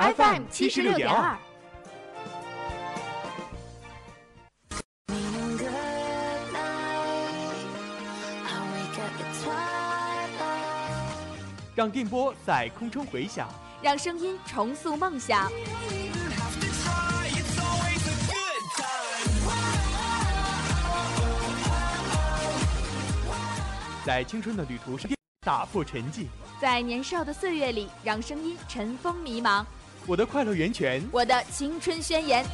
FM 七十六点二。让电波在空中回响，让声音重塑梦想。在青春的旅途上打破沉寂，在年少的岁月里，让声音尘封迷茫。我的快乐源泉，我的青春宣言。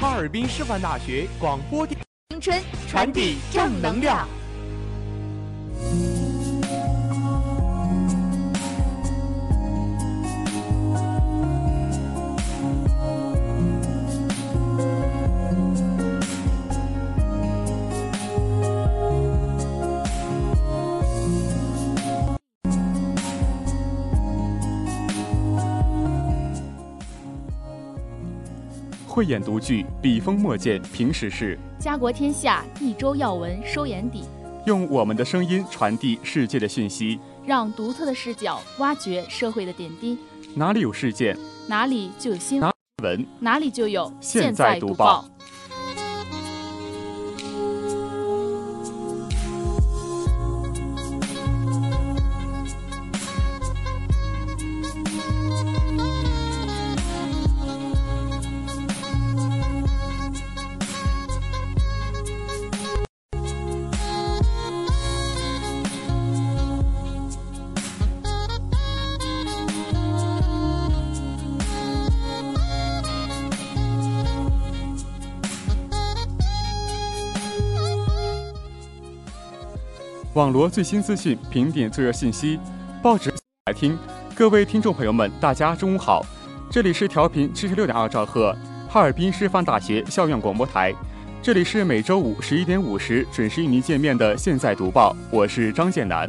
哈尔滨师范大学广播电青春传递正能量。慧眼独具，笔锋墨见平时事；家国天下，一周要闻收眼底。用我们的声音传递世界的讯息，让独特的视角挖掘社会的点滴。哪里有事件，哪里就有新闻；哪里就有现在读报。网罗最新资讯，评点最热信息，报纸来听。各位听众朋友们，大家中午好，这里是调频七十六点二兆赫，哈尔滨师范大学校园广播台，这里是每周五十一点五十准时与您见面的《现在读报》，我是张建南。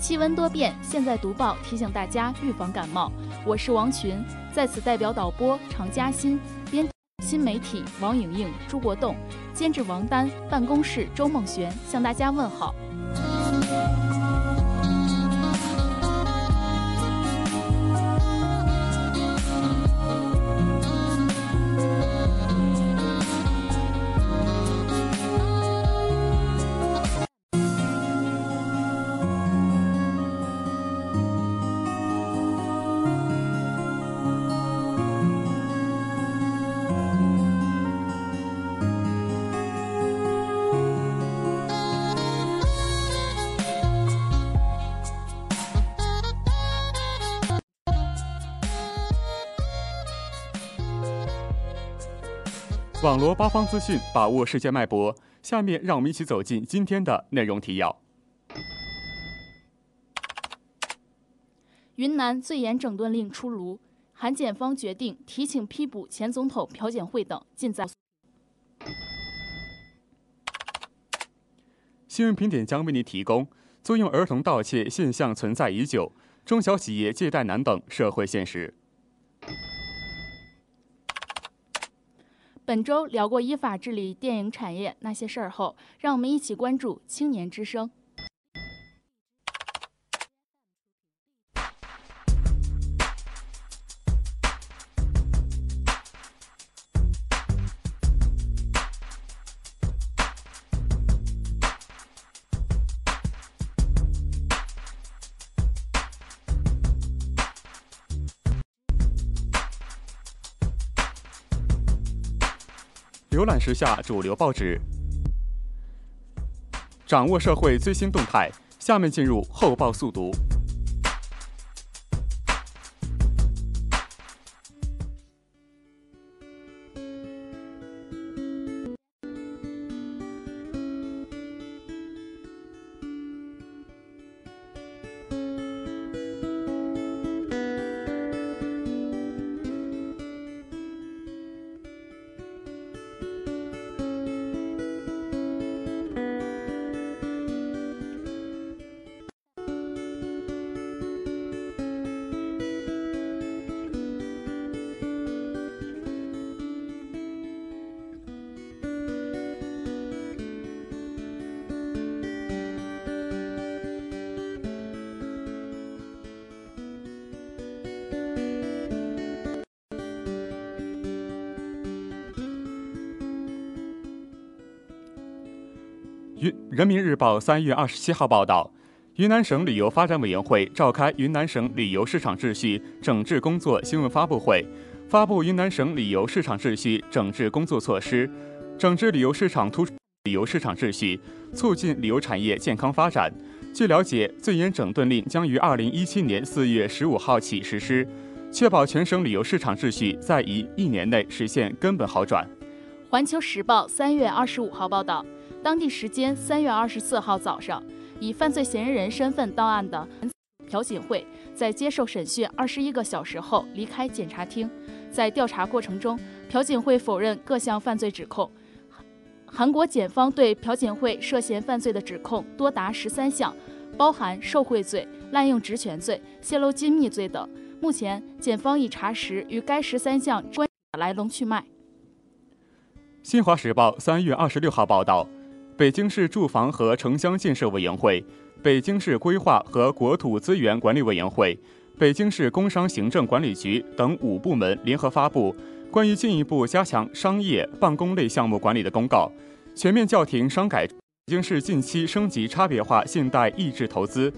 气温多变，现在读报提醒大家预防感冒。我是王群，在此代表导播常嘉欣、编新媒体王颖颖、朱国栋、监制王丹、办公室周梦璇向大家问好。网罗八方资讯，把握世界脉搏。下面让我们一起走进今天的内容提要。云南最严整顿令出炉，韩检方决定提请批捕前总统朴槿惠等，尽在。新闻评点将为您提供：租用儿童盗窃现象存在已久，中小企业借贷难等社会现实。本周聊过依法治理电影产业那些事儿后，让我们一起关注青年之声。浏览时下主流报纸，掌握社会最新动态。下面进入厚报速读。云人民日报三月二十七号报道，云南省旅游发展委员会召开云南省旅游市场秩序整治工作新闻发布会，发布云南省旅游市场秩序整治工作措施，整治旅游市场突旅游市场秩序，促进旅游产业健康发展。据了解，最严整顿令将于二零一七年四月十五号起实施，确保全省旅游市场秩序在一一年内实现根本好转。环球时报三月二十五号报道。当地时间三月二十四号早上，以犯罪嫌疑人身份到案的朴槿惠，在接受审讯二十一个小时后离开检察厅。在调查过程中，朴槿惠否认各项犯罪指控。韩国检方对朴槿惠涉嫌犯罪的指控多达十三项，包含受贿罪、滥用职权罪、泄露机密罪等。目前，检方已查实与该十三项关来龙去脉。新华时报三月二十六号报道。北京市住房和城乡建设委员会、北京市规划和国土资源管理委员会、北京市工商行政管理局等五部门联合发布关于进一步加强商业办公类项目管理的公告，全面叫停商改。北京市近期升级差别化信贷抑制投资，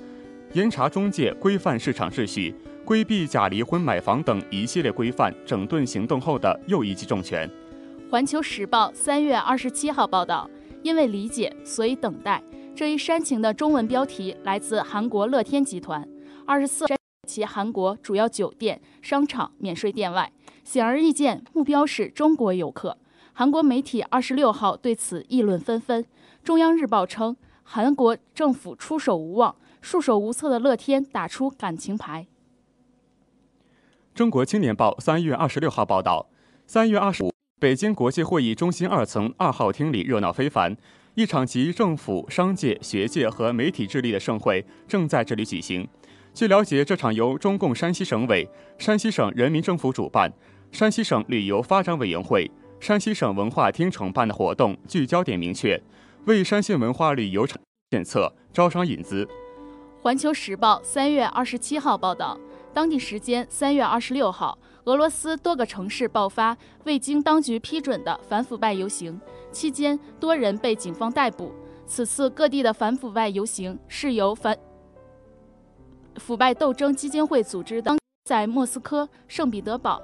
严查中介，规范市场秩序，规避假离婚买房等一系列规范整顿行动后的又一记重拳。环球时报三月二十七号报道。因为理解，所以等待。这一煽情的中文标题来自韩国乐天集团，二十四其韩国主要酒店、商场免税店外，显而易见，目标是中国游客。韩国媒体二十六号对此议论纷纷。中央日报称，韩国政府出手无望，束手无策的乐天打出感情牌。中国青年报三月二十六号报道，三月二十五。北京国际会议中心二层二号厅里热闹非凡，一场集政府、商界、学界和媒体智力的盛会正在这里举行。据了解，这场由中共山西省委、山西省人民政府主办，山西省旅游发展委员会、山西省文化厅承办的活动，聚焦点明确，为山西文化旅游产建策招商引资。环球时报三月二十七号报道，当地时间三月二十六号。俄罗斯多个城市爆发未经当局批准的反腐败游行，期间多人被警方逮捕。此次各地的反腐败游行是由反腐败斗争基金会组织的，在莫斯科、圣彼得堡、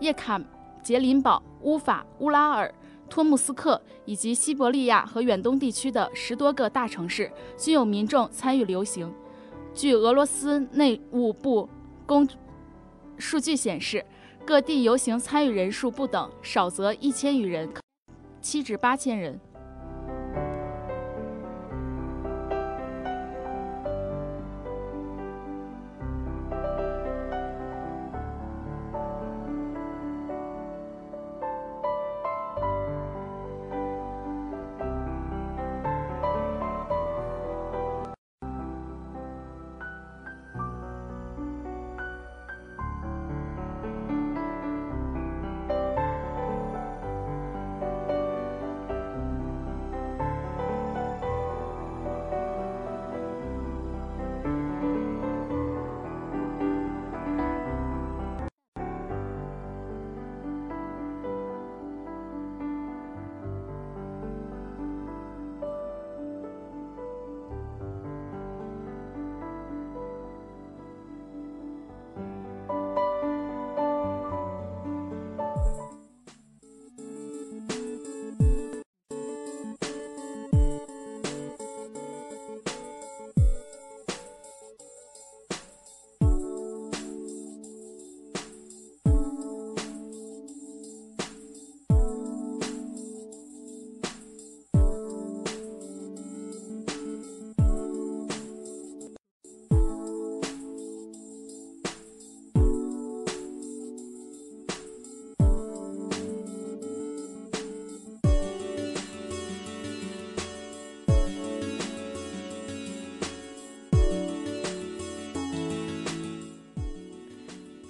叶卡捷琳堡、乌法乌拉尔、托木斯克以及西伯利亚和远东地区的十多个大城市均有民众参与游行。据俄罗斯内务部公数据显示。各地游行参与人数不等，少则一千余人，七至八千人。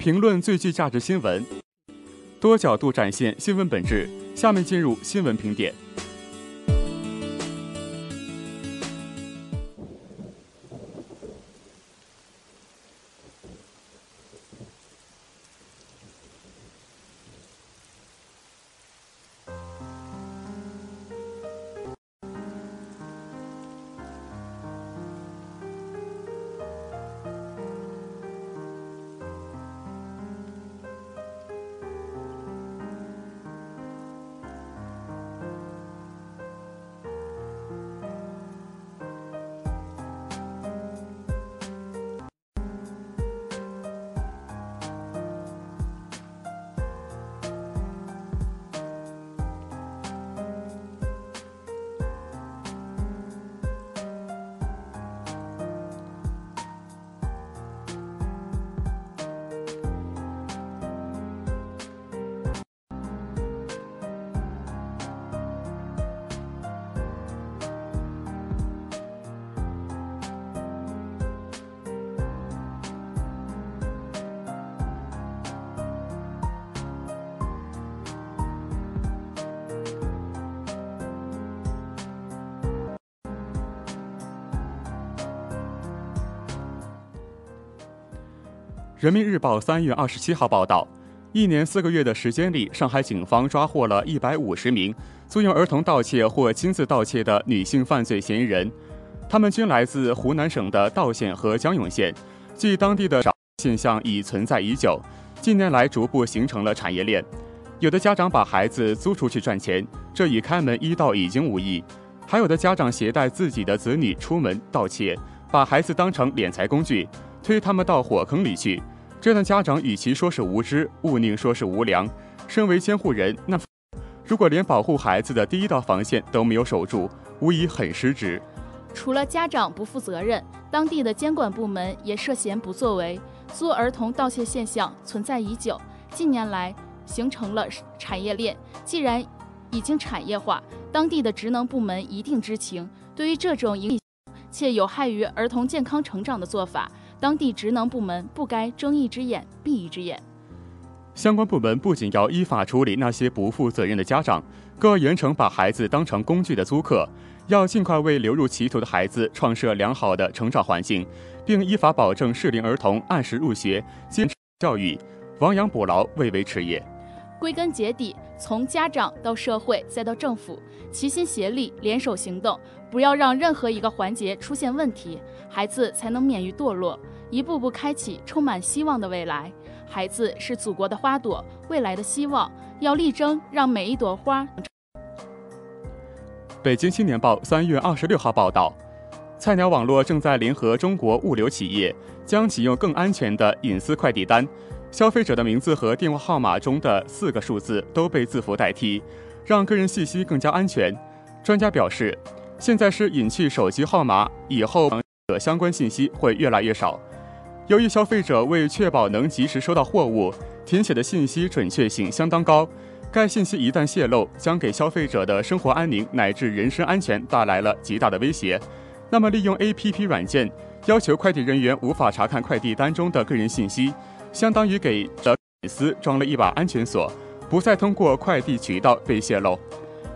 评论最具价值新闻，多角度展现新闻本质。下面进入新闻评点。人民日报三月二十七号报道，一年四个月的时间里，上海警方抓获了一百五十名租用儿童盗窃或亲自盗窃的女性犯罪嫌疑人，他们均来自湖南省的道县和江永县，即当地的现象已存在已久，近年来逐步形成了产业链。有的家长把孩子租出去赚钱，这与开门一盗已经无益；还有的家长携带自己的子女出门盗窃，把孩子当成敛财工具，推他们到火坑里去。这样的家长与其说是无知，勿宁说是无良。身为监护人，那如果连保护孩子的第一道防线都没有守住，无疑很失职。除了家长不负责任，当地的监管部门也涉嫌不作为。租儿童盗窃现象存在已久，近年来形成了产业链。既然已经产业化，当地的职能部门一定知情。对于这种影且有害于儿童健康成长的做法，当地职能部门不该睁一只眼闭一只眼。相关部门不仅要依法处理那些不负责任的家长，更要严惩把孩子当成工具的租客，要尽快为流入歧途的孩子创设良好的成长环境，并依法保证适龄儿童按时入学、坚持教育，亡羊补牢，未为迟也。归根结底，从家长到社会再到政府，齐心协力，联手行动，不要让任何一个环节出现问题，孩子才能免于堕落，一步步开启充满希望的未来。孩子是祖国的花朵，未来的希望，要力争让每一朵花。北京青年报三月二十六号报道，菜鸟网络正在联合中国物流企业，将启用更安全的隐私快递单。消费者的名字和电话号码中的四个数字都被字符代替，让个人信息更加安全。专家表示，现在是隐去手机号码，以后的相关信息会越来越少。由于消费者为确保能及时收到货物，填写的信息准确性相当高，该信息一旦泄露，将给消费者的生活安宁乃至人身安全带来了极大的威胁。那么，利用 APP 软件要求快递人员无法查看快递单中的个人信息。相当于给的隐私装了一把安全锁，不再通过快递渠道被泄露。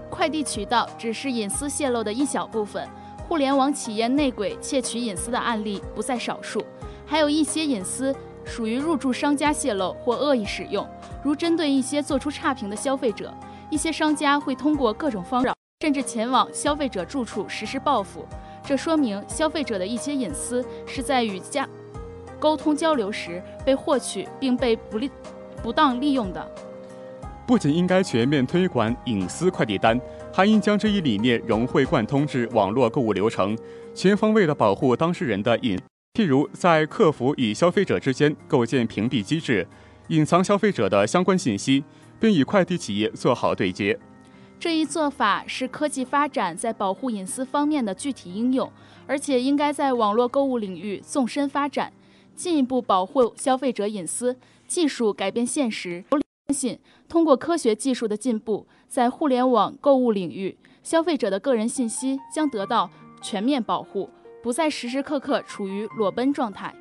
快递渠道只是隐私泄露的一小部分，互联网企业内鬼窃取隐私的案例不在少数，还有一些隐私属于入驻商家泄露或恶意使用。如针对一些做出差评的消费者，一些商家会通过各种方式，甚至前往消费者住处实施报复。这说明消费者的一些隐私是在与家。沟通交流时被获取并被不利、不当利用的，不仅应该全面推广隐私快递单，还应将这一理念融会贯通至网络购物流程，全方位的保护当事人的隐。譬如在客服与消费者之间构建屏蔽机制，隐藏消费者的相关信息，并与快递企业做好对接。这一做法是科技发展在保护隐私方面的具体应用，而且应该在网络购物领域纵深发展。进一步保护消费者隐私，技术改变现实。我相信通过科学技术的进步，在互联网购物领域，消费者的个人信息将得到全面保护，不再时时刻刻处于裸奔状态。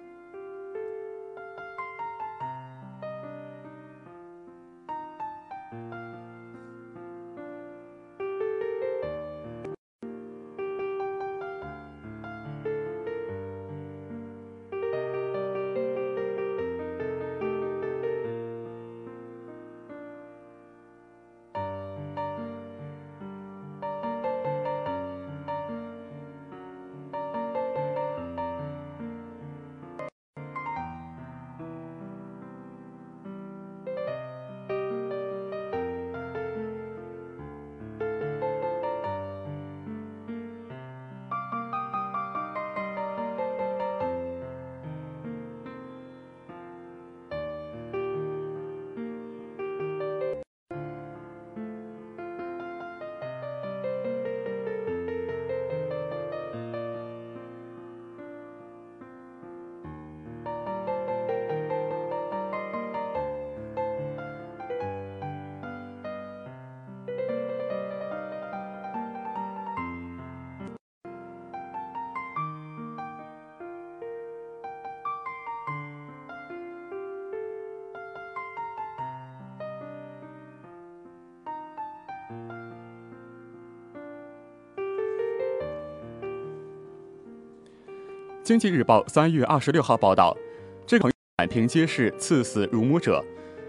经济日报三月二十六号报道，这个满屏皆是刺死乳母者。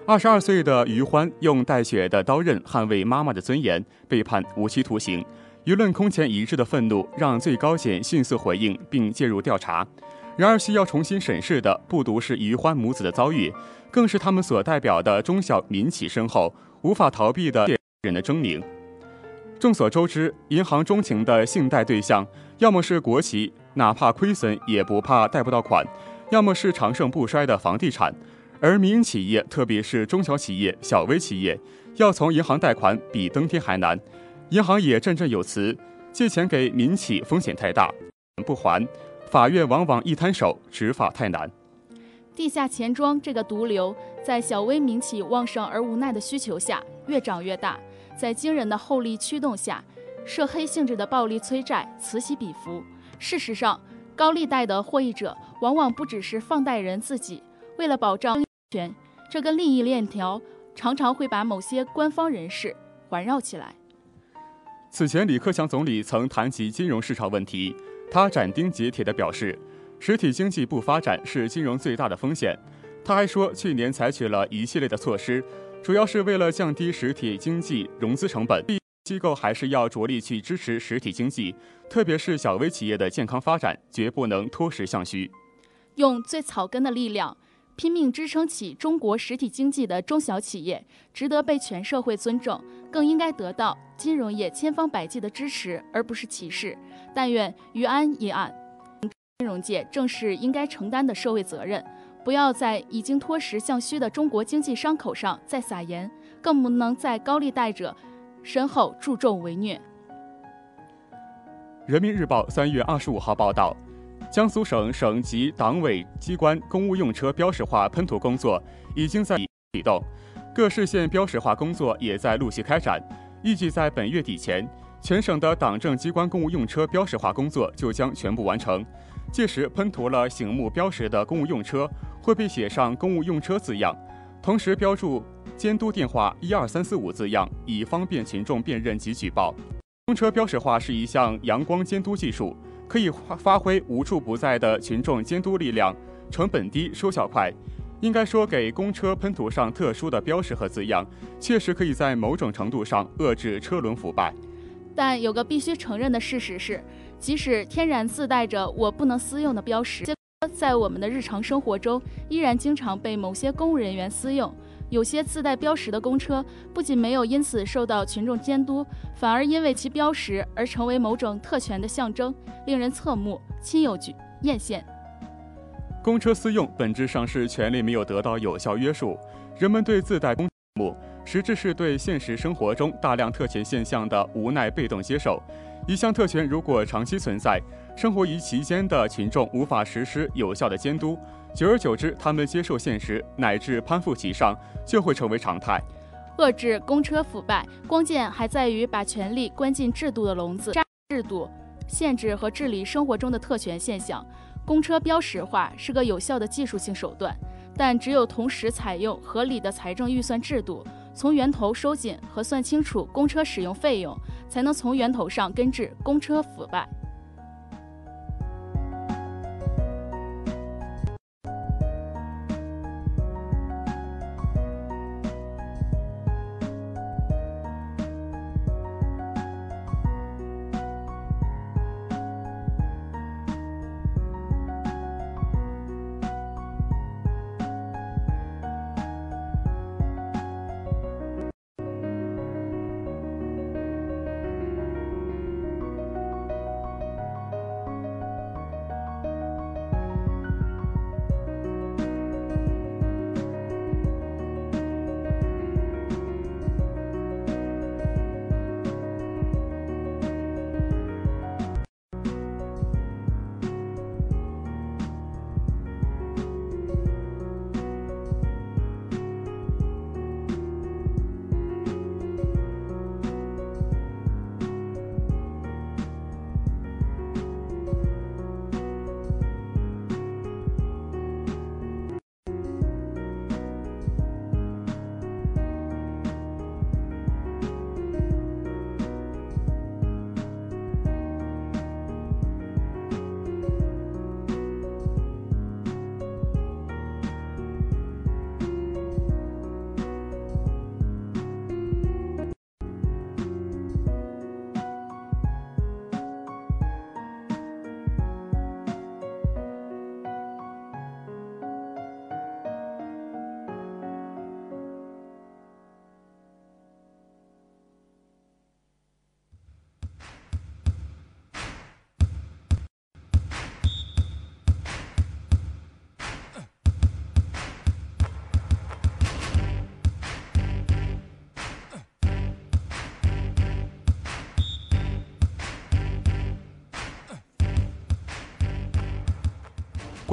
二十二岁的于欢用带血的刀刃捍卫妈妈的尊严，被判无期徒刑。舆论空前一致的愤怒让最高检迅速回应并介入调查。然而，需要重新审视的不独是于欢母子的遭遇，更是他们所代表的中小民企身后无法逃避的人的狰狞。众所周知，银行钟情的信贷对象，要么是国企，哪怕亏损也不怕贷不到款；要么是长盛不衰的房地产。而民营企业，特别是中小企业、小微企业，要从银行贷款比登天还难。银行也振振有词，借钱给民企风险太大，不还，法院往往一摊手，执法太难。地下钱庄这个毒瘤，在小微民企旺盛而无奈的需求下，越长越大。在惊人的厚利驱动下，涉黑性质的暴力催债此起彼伏。事实上，高利贷的获益者往往不只是放贷人自己。为了保障安全，这个利益链条常常会把某些官方人士环绕起来。此前，李克强总理曾谈及金融市场问题，他斩钉截铁地表示，实体经济不发展是金融最大的风险。他还说，去年采取了一系列的措施。主要是为了降低实体经济融资成本，机构还是要着力去支持实体经济，特别是小微企业的健康发展，绝不能脱实向虚。用最草根的力量拼命支撑起中国实体经济的中小企业，值得被全社会尊重，更应该得到金融业千方百计的支持，而不是歧视。但愿于安一案，金融界正是应该承担的社会责任。不要在已经脱实向虚的中国经济伤口上再撒盐，更不能在高利贷者身后助纣为虐。人民日报三月二十五号报道，江苏省省级党委机关公务用车标识化喷涂工作已经在启动，各市县标识化工作也在陆续开展，预计在本月底前，全省的党政机关公务用车标识化工作就将全部完成。届时，喷涂了醒目标识的公务用车。会被写上“公务用车”字样，同时标注监督电话一二三四五字样，以方便群众辨认及举报。公车标识化是一项阳光监督技术，可以发挥无处不在的群众监督力量，成本低、收效快。应该说，给公车喷涂上特殊的标识和字样，确实可以在某种程度上遏制车轮腐败。但有个必须承认的事实是，即使天然自带着“我不能私用”的标识。在我们的日常生活中，依然经常被某些公务人员私用。有些自带标识的公车，不仅没有因此受到群众监督，反而因为其标识而成为某种特权的象征，令人侧目、亲友举艳羡。公车私用本质上是权利没有得到有效约束，人们对自带公目，实质是对现实生活中大量特权现象的无奈被动接受。一项特权如果长期存在，生活于其间的群众无法实施有效的监督，久而久之，他们接受现实乃至攀附其上，就会成为常态。遏制公车腐败，关键还在于把权力关进制度的笼子，制度限制和治理生活中的特权现象。公车标识化是个有效的技术性手段，但只有同时采用合理的财政预算制度，从源头收紧和算清楚公车使用费用，才能从源头上根治公车腐败。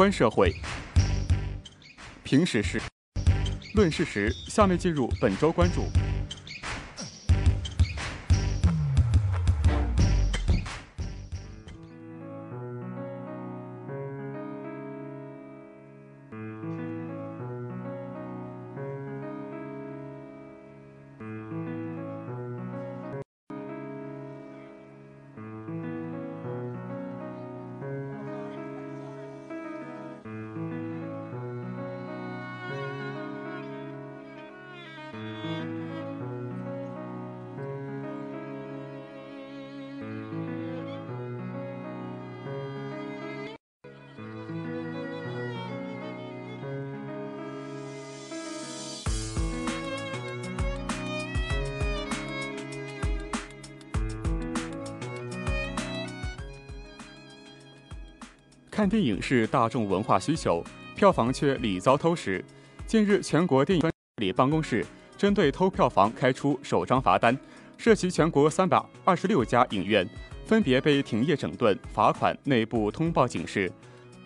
观社会，评时是，论事实。下面进入本周关注。看电影是大众文化需求，票房却屡遭偷食。近日，全国电影专理办公室针对偷票房开出首张罚单，涉及全国三百二十六家影院，分别被停业整顿、罚款、内部通报警示。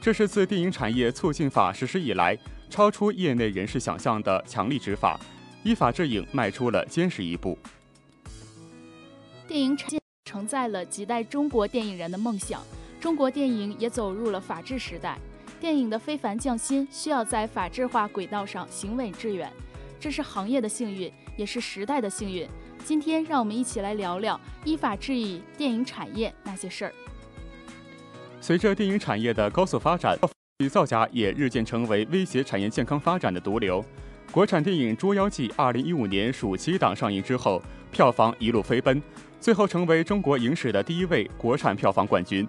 这是自电影产业促进法实施以来，超出业内人士想象的强力执法，依法治影迈出了坚实一步。电影产业承载了几代中国电影人的梦想。中国电影也走入了法治时代，电影的非凡匠心需要在法治化轨道上行稳致远，这是行业的幸运，也是时代的幸运。今天，让我们一起来聊聊依法治理电影产业那些事儿。随着电影产业的高速发展，造假也日渐成为威胁产业健康发展的毒瘤。国产电影《捉妖记》二零一五年暑期档上映之后，票房一路飞奔，最后成为中国影史的第一位国产票房冠军。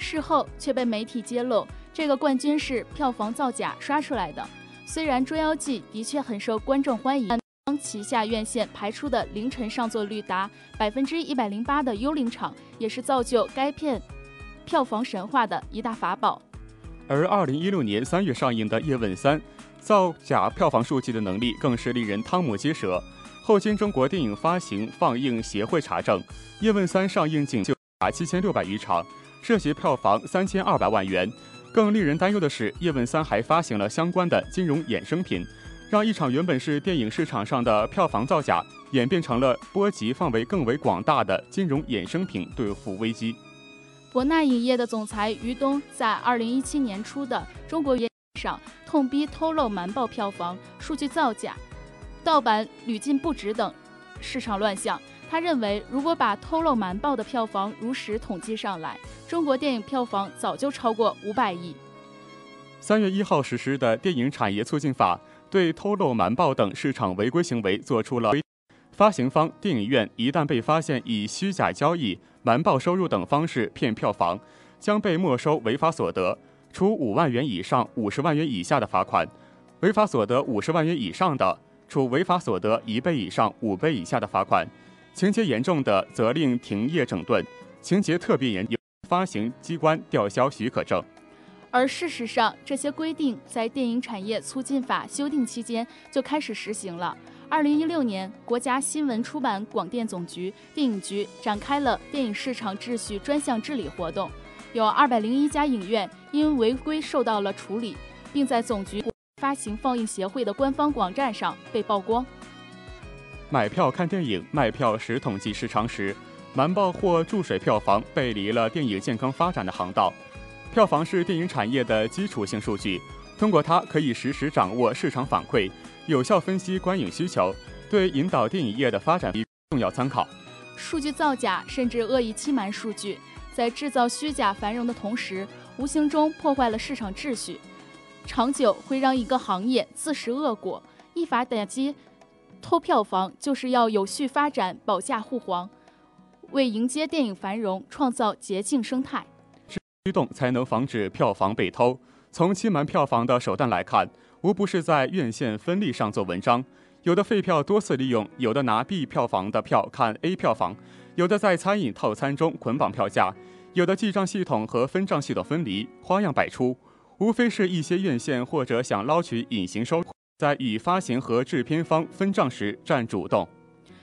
事后却被媒体揭露，这个冠军是票房造假刷出来的。虽然《捉妖记》的确很受观众欢迎，但旗下院线排出的凌晨上座率达百分之一百零八的《幽灵场》，也是造就该片票房神话的一大法宝。而二零一六年三月上映的《叶问三》，造假票房数据的能力更是令人瞠目结舌。后经中国电影发行放映协会查证，《叶问三》上映仅就达七千六百余场。涉及票房三千二百万元，更令人担忧的是，叶问三还发行了相关的金融衍生品，让一场原本是电影市场上的票房造假，演变成了波及范围更为广大的金融衍生品兑付危机。博纳影业的总裁于东在二零一七年初的中国原上痛批偷漏瞒报票房、数据造假、盗版屡禁不止等市场乱象。他认为，如果把偷漏瞒报的票房如实统计上来，中国电影票房早就超过五百亿。三月一号实施的《电影产业促进法》对偷漏瞒报等市场违规行为作出了规发行方、电影院一旦被发现以虚假交易、瞒报收入等方式骗票房，将被没收违法所得，处五万元以上五十万元以下的罚款；违法所得五十万元以上的，处违法所得一倍以上五倍以下的罚款。情节严重的，责令停业整顿；情节特别严重，发行机关吊销许可证。而事实上，这些规定在电影产业促进法修订期间就开始实行了。二零一六年，国家新闻出版广电总局电影局展开了电影市场秩序专项治理活动，有二百零一家影院因违规受到了处理，并在总局发行放映协会的官方网站上被曝光。买票看电影，卖票时统计时长时。瞒报或注水票房，背离了电影健康发展的航道。票房是电影产业的基础性数据，通过它可以实时掌握市场反馈，有效分析观影需求，对引导电影业的发展重要参考。数据造假甚至恶意欺瞒数据，在制造虚假繁荣的同时，无形中破坏了市场秩序，长久会让一个行业自食恶果。依法打击。偷票房就是要有序发展保驾护航，为迎接电影繁荣创造洁净生态。驱动才能防止票房被偷。从欺瞒票房的手段来看，无不是在院线分利上做文章。有的废票多次利用，有的拿 B 票房的票看 A 票房，有的在餐饮套餐中捆绑票价，有的记账系统和分账系统分离，花样百出。无非是一些院线或者想捞取隐形收。在已发行和制片方分账时占主动。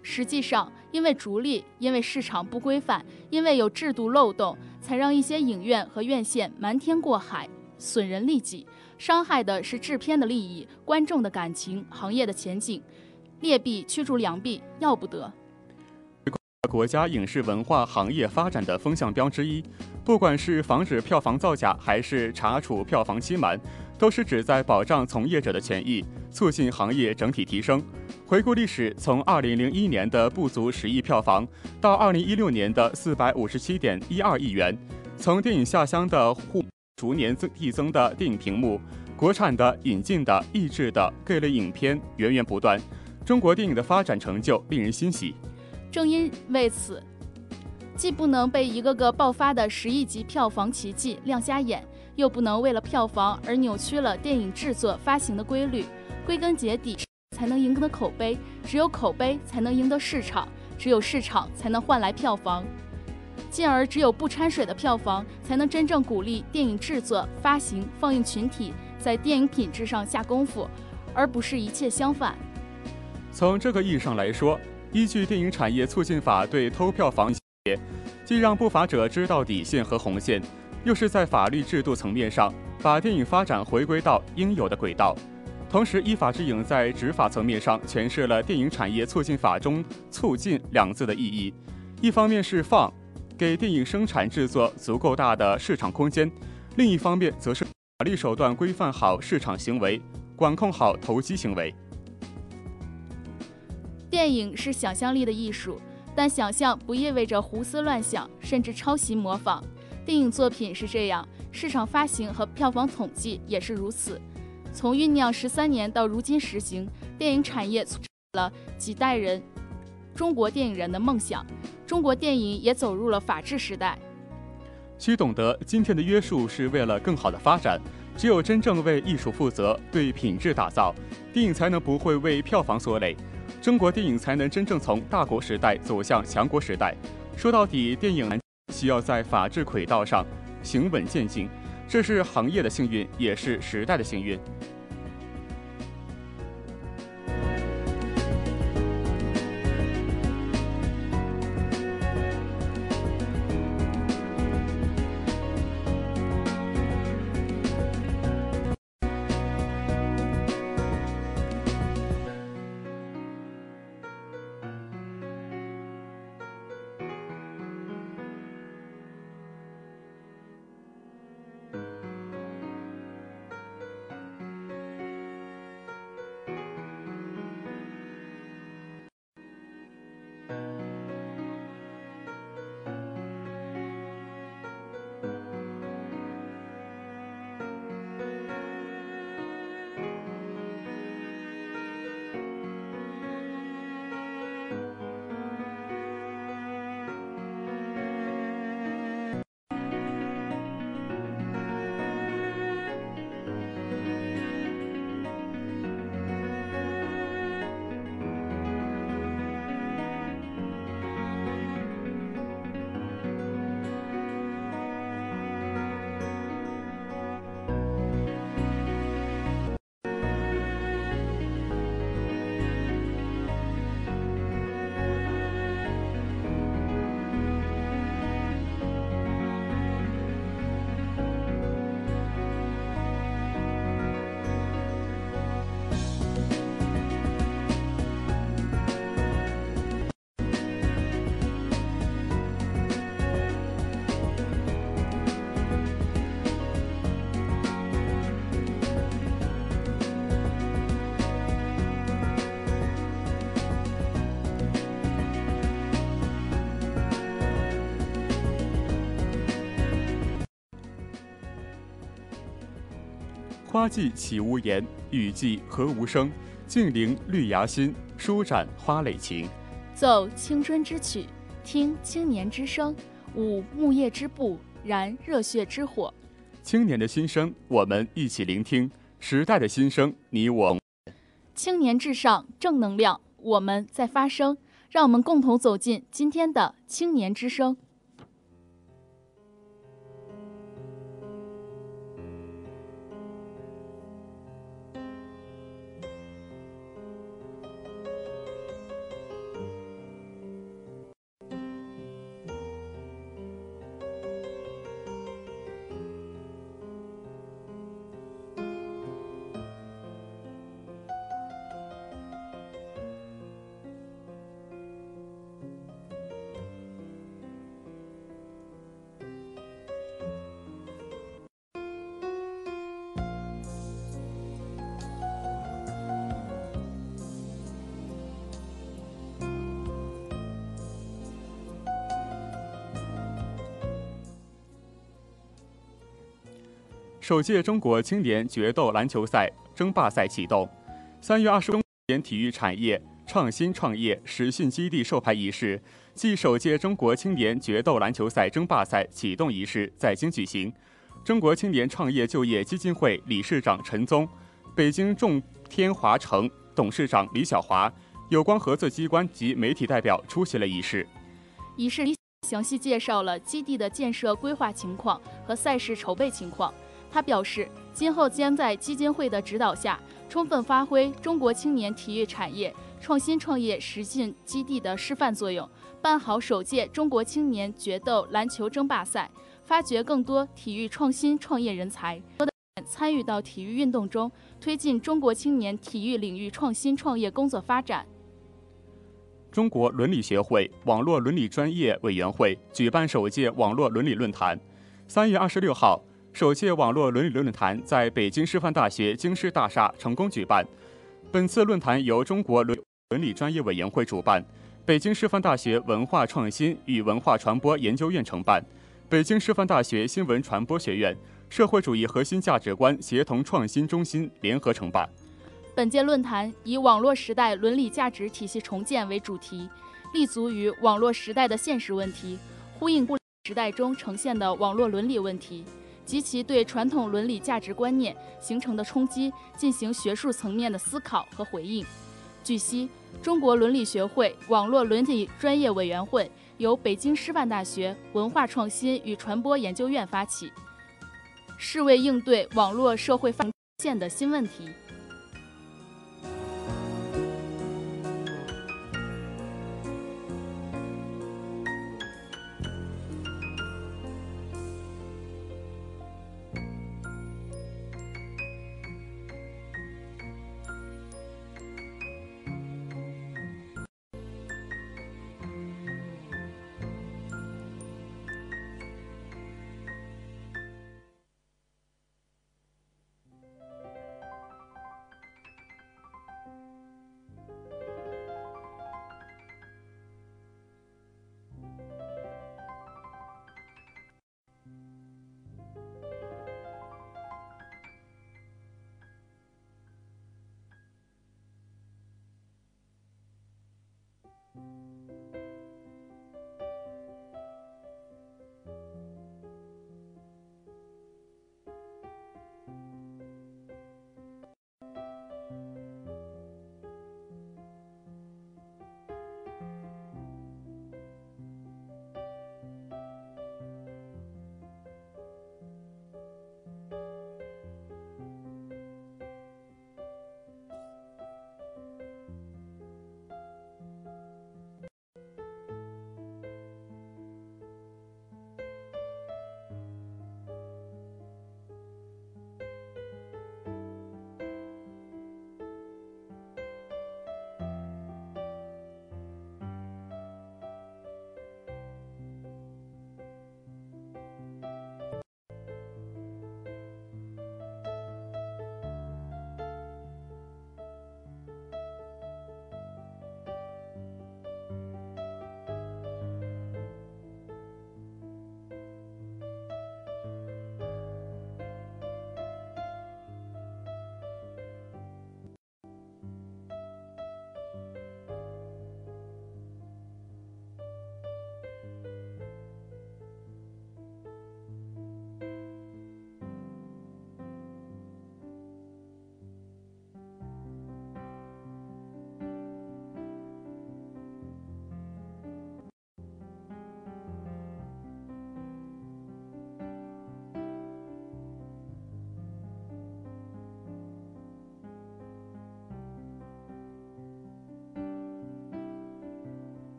实际上，因为逐利，因为市场不规范，因为有制度漏洞，才让一些影院和院线瞒天过海，损人利己，伤害的是制片的利益、观众的感情、行业的前景。劣币驱逐良币，要不得。国家影视文化行业发展的风向标之一，不管是防止票房造假，还是查处票房欺瞒，都是旨在保障从业者的权益，促进行业整体提升。回顾历史，从2001年的不足十亿票房，到2016年的457.12亿元，从电影下乡的户逐年增递增的电影屏幕，国产的、引进的、译制的各类影片源源不断，中国电影的发展成就令人欣喜。正因为此，既不能被一个个爆发的十亿级票房奇迹亮瞎眼，又不能为了票房而扭曲了电影制作发行的规律。归根结底，才能赢得口碑，只有口碑才能赢得市场，只有市场才能换来票房，进而只有不掺水的票房，才能真正鼓励电影制作、发行、放映群体在电影品质上下功夫，而不是一切相反。从这个意义上来说。依据《电影产业促进法》对偷票房，既让不法者知道底线和红线，又是在法律制度层面上把电影发展回归到应有的轨道。同时，依法之影在执法层面上诠释了《电影产业促进法》中“促进”两字的意义。一方面是放，给电影生产制作足够大的市场空间；另一方面则是法律手段规范好市场行为，管控好投机行为。电影是想象力的艺术，但想象不意味着胡思乱想，甚至抄袭模仿。电影作品是这样，市场发行和票房统计也是如此。从酝酿十三年到如今实行，电影产业促成了几代人中国电影人的梦想，中国电影也走入了法治时代。需懂得，今天的约束是为了更好的发展。只有真正为艺术负责，对品质打造，电影才能不会为票房所累。中国电影才能真正从大国时代走向强国时代。说到底，电影需要在法治轨道上行稳渐进，这是行业的幸运，也是时代的幸运。花季岂无言，雨季何无声？静聆绿芽心，舒展花蕾情。奏青春之曲，听青年之声，舞木叶之步，燃热血之火。青年的心声，我们一起聆听；时代的心声，你我。青年至上，正能量，我们在发声。让我们共同走进今天的青年之声。首届中国青年决斗篮球赛争霸赛启动。三月二十，中年体育产业创新创业实训基地授牌仪式暨首届中国青年决斗篮球赛争霸赛启动仪式在京举行。中国青年创业就业基金会理事长陈宗，北京众天华城董事长李小华，有关合作机关及媒体代表出席了仪式。仪式里详细介绍了基地的建设规划情况和赛事筹备情况。他表示，今后将在基金会的指导下，充分发挥中国青年体育产业创新创业实训基地的示范作用，办好首届中国青年决斗篮球争霸赛，发掘更多体育创新创业人才，参与到体育运动中，推进中国青年体育领域创新创业工作发展。中国伦理协会网络伦理专业委员会举办首届网络伦理论坛，三月二十六号。首届网络伦理论坛在北京师范大学京师大厦成功举办。本次论坛由中国伦伦理专业委员会主办，北京师范大学文化创新与文化传播研究院承办，北京师范大学新闻传播学院社会主义核心价值观协同创新中心联合承办。本届论坛以“网络时代伦理价值体系重建”为主题，立足于网络时代的现实问题，呼应不时代中呈现的网络伦理问题。及其对传统伦理价值观念形成的冲击进行学术层面的思考和回应。据悉，中国伦理学会网络伦理专业委员会由北京师范大学文化创新与传播研究院发起，是为应对网络社会发现的新问题。うん。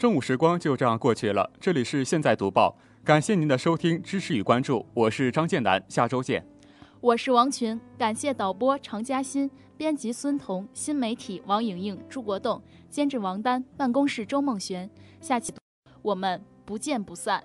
中午时光就这样过去了，这里是现在读报，感谢您的收听、支持与关注，我是张建南，下周见。我是王群，感谢导播常嘉欣、编辑孙彤、新媒体王莹莹、朱国栋、监制王丹、办公室周梦璇，下期我们不见不散。